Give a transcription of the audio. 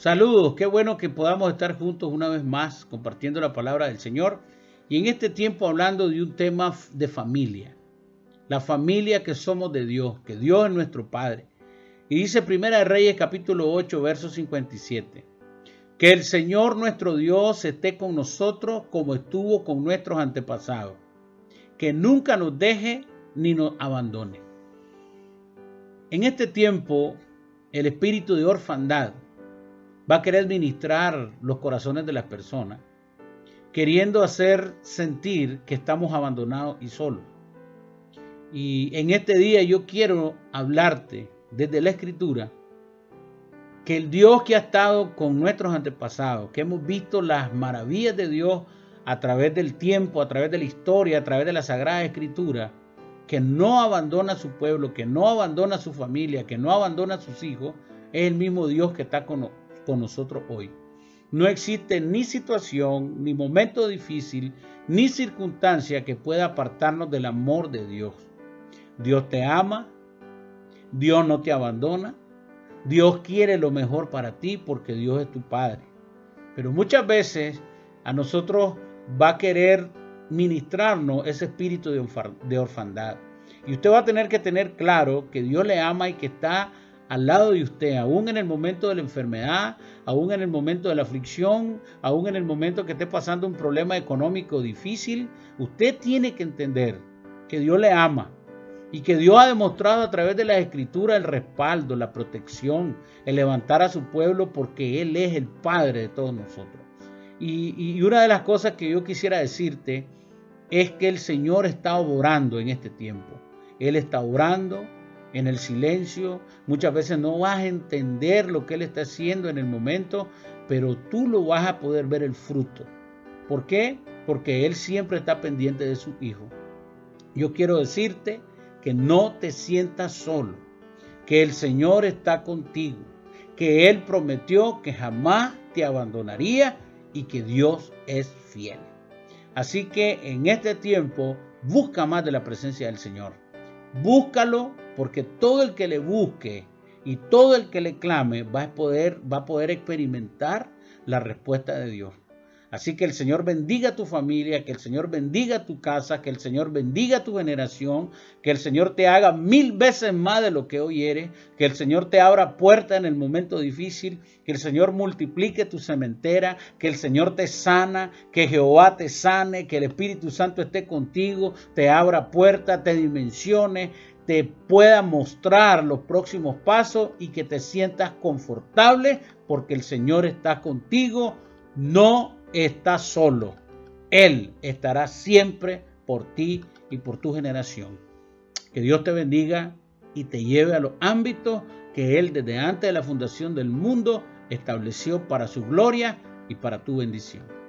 Saludos, qué bueno que podamos estar juntos una vez más compartiendo la palabra del Señor y en este tiempo hablando de un tema de familia. La familia que somos de Dios, que Dios es nuestro Padre. Y dice Primera Reyes capítulo 8, verso 57. Que el Señor nuestro Dios esté con nosotros como estuvo con nuestros antepasados. Que nunca nos deje ni nos abandone. En este tiempo, el espíritu de orfandad va a querer ministrar los corazones de las personas, queriendo hacer sentir que estamos abandonados y solos. Y en este día yo quiero hablarte desde la escritura que el Dios que ha estado con nuestros antepasados, que hemos visto las maravillas de Dios a través del tiempo, a través de la historia, a través de la Sagrada Escritura, que no abandona a su pueblo, que no abandona a su familia, que no abandona a sus hijos, es el mismo Dios que está con, nosotros hoy. No existe ni situación, ni momento difícil, ni circunstancia que pueda apartarnos del amor de Dios. Dios te ama, Dios no te abandona, Dios quiere lo mejor para ti porque Dios es tu Padre. Pero muchas veces a nosotros va a querer ministrarnos ese espíritu de orfandad. Y usted va a tener que tener claro que Dios le ama y que está al lado de usted, aún en el momento de la enfermedad, aún en el momento de la aflicción, aún en el momento que esté pasando un problema económico difícil, usted tiene que entender que Dios le ama y que Dios ha demostrado a través de la escritura el respaldo, la protección, el levantar a su pueblo porque Él es el Padre de todos nosotros. Y, y una de las cosas que yo quisiera decirte es que el Señor está orando en este tiempo. Él está orando, en el silencio. Muchas veces no vas a entender lo que Él está haciendo en el momento, pero tú lo vas a poder ver el fruto. ¿Por qué? Porque Él siempre está pendiente de su Hijo. Yo quiero decirte que no te sientas solo, que el Señor está contigo, que Él prometió que jamás te abandonaría y que Dios es fiel. Así que en este tiempo busca más de la presencia del Señor. Búscalo porque todo el que le busque y todo el que le clame va a poder, va a poder experimentar la respuesta de Dios. Así que el Señor bendiga tu familia, que el Señor bendiga tu casa, que el Señor bendiga tu generación, que el Señor te haga mil veces más de lo que hoy eres, que el Señor te abra puerta en el momento difícil, que el Señor multiplique tu cementera, que el Señor te sana, que Jehová te sane, que el Espíritu Santo esté contigo, te abra puerta, te dimensione, te pueda mostrar los próximos pasos y que te sientas confortable porque el Señor está contigo. No estás solo. Él estará siempre por ti y por tu generación. Que Dios te bendiga y te lleve a los ámbitos que Él desde antes de la fundación del mundo estableció para su gloria y para tu bendición.